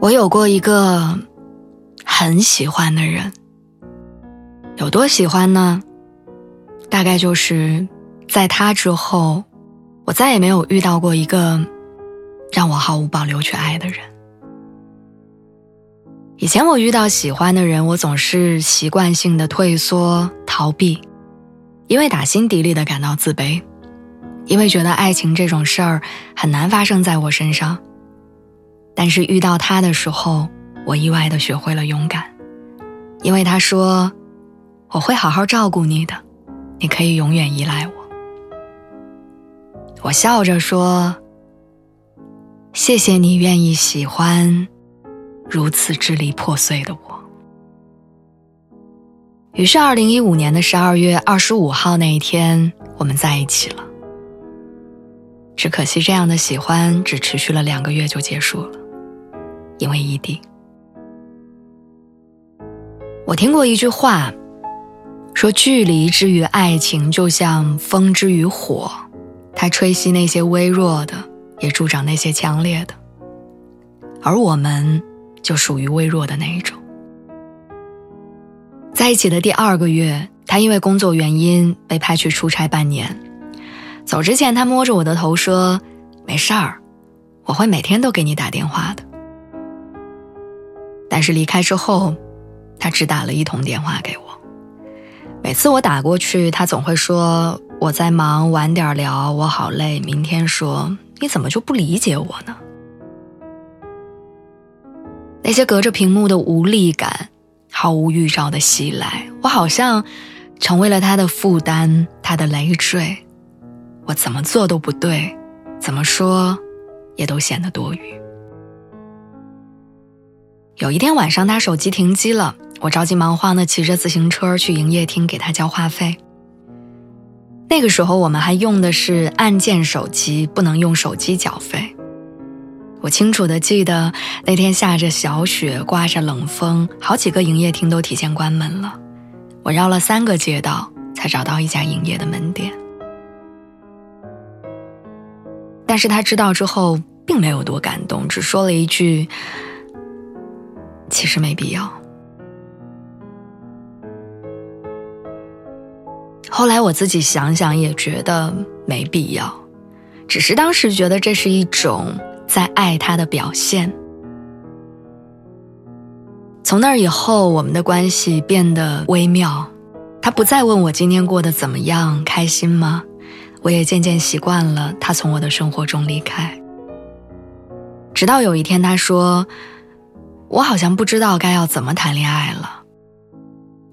我有过一个很喜欢的人，有多喜欢呢？大概就是在他之后，我再也没有遇到过一个让我毫无保留去爱的人。以前我遇到喜欢的人，我总是习惯性的退缩逃避，因为打心底里的感到自卑，因为觉得爱情这种事儿很难发生在我身上。但是遇到他的时候，我意外的学会了勇敢，因为他说：“我会好好照顾你的，你可以永远依赖我。”我笑着说：“谢谢你愿意喜欢如此支离破碎的我。”于是，二零一五年的十二月二十五号那一天，我们在一起了。只可惜，这样的喜欢只持续了两个月就结束了。因为异地，我听过一句话，说距离之于爱情，就像风之于火，它吹熄那些微弱的，也助长那些强烈的。而我们就属于微弱的那一种。在一起的第二个月，他因为工作原因被派去出差半年，走之前他摸着我的头说：“没事儿，我会每天都给你打电话的。”但是离开之后，他只打了一通电话给我。每次我打过去，他总会说我在忙，晚点聊，我好累，明天说。你怎么就不理解我呢？那些隔着屏幕的无力感，毫无预兆的袭来，我好像成为了他的负担，他的累赘。我怎么做都不对，怎么说，也都显得多余。有一天晚上，他手机停机了，我着急忙慌的骑着自行车去营业厅给他交话费。那个时候我们还用的是按键手机，不能用手机缴费。我清楚的记得那天下着小雪，刮着冷风，好几个营业厅都提前关门了。我绕了三个街道才找到一家营业的门店。但是他知道之后并没有多感动，只说了一句。其实没必要。后来我自己想想，也觉得没必要，只是当时觉得这是一种在爱他的表现。从那以后，我们的关系变得微妙。他不再问我今天过得怎么样，开心吗？我也渐渐习惯了他从我的生活中离开。直到有一天，他说。我好像不知道该要怎么谈恋爱了。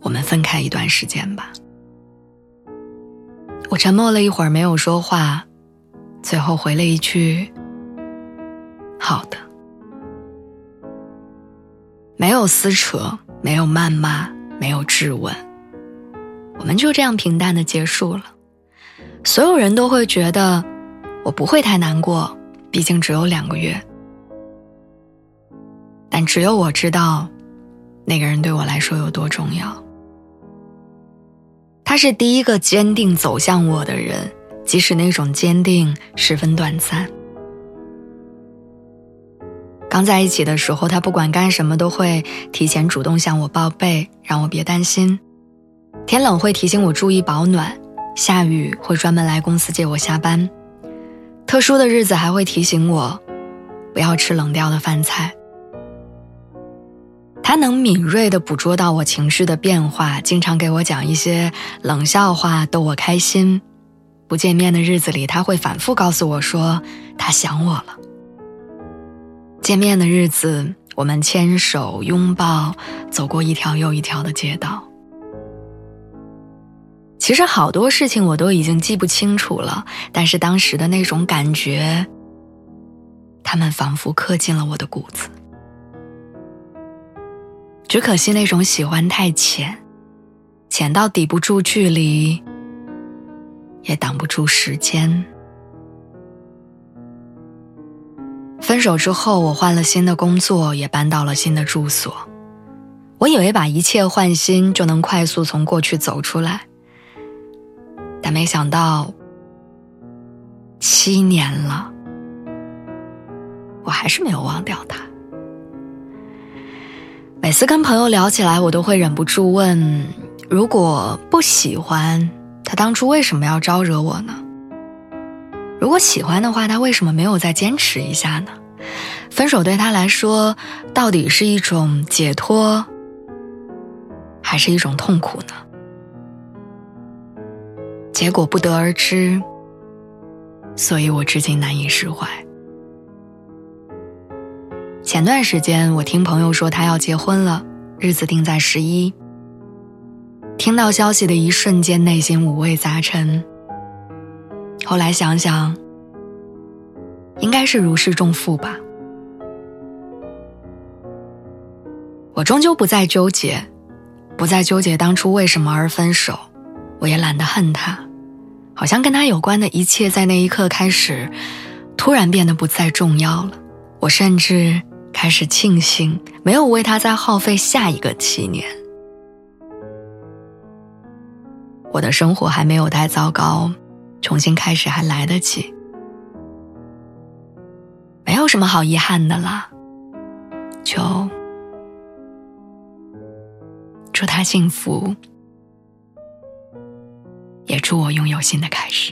我们分开一段时间吧。我沉默了一会儿，没有说话，最后回了一句：“好的。”没有撕扯，没有谩骂，没有质问，我们就这样平淡的结束了。所有人都会觉得我不会太难过，毕竟只有两个月。但只有我知道，那个人对我来说有多重要。他是第一个坚定走向我的人，即使那种坚定十分短暂。刚在一起的时候，他不管干什么都会提前主动向我报备，让我别担心。天冷会提醒我注意保暖，下雨会专门来公司接我下班，特殊的日子还会提醒我，不要吃冷掉的饭菜。他能敏锐地捕捉到我情绪的变化，经常给我讲一些冷笑话逗我开心。不见面的日子里，他会反复告诉我说他想我了。见面的日子，我们牵手拥抱，走过一条又一条的街道。其实好多事情我都已经记不清楚了，但是当时的那种感觉，他们仿佛刻进了我的骨子。只可惜那种喜欢太浅，浅到抵不住距离，也挡不住时间。分手之后，我换了新的工作，也搬到了新的住所。我以为把一切换新就能快速从过去走出来，但没想到，七年了，我还是没有忘掉他。每次跟朋友聊起来，我都会忍不住问：如果不喜欢他，当初为什么要招惹我呢？如果喜欢的话，他为什么没有再坚持一下呢？分手对他来说，到底是一种解脱，还是一种痛苦呢？结果不得而知，所以我至今难以释怀。前段时间，我听朋友说他要结婚了，日子定在十一。听到消息的一瞬间，内心五味杂陈。后来想想，应该是如释重负吧。我终究不再纠结，不再纠结当初为什么而分手，我也懒得恨他，好像跟他有关的一切，在那一刻开始，突然变得不再重要了。我甚至。开始庆幸没有为他再耗费下一个七年。我的生活还没有太糟糕，重新开始还来得及，没有什么好遗憾的啦。就祝他幸福，也祝我拥有新的开始。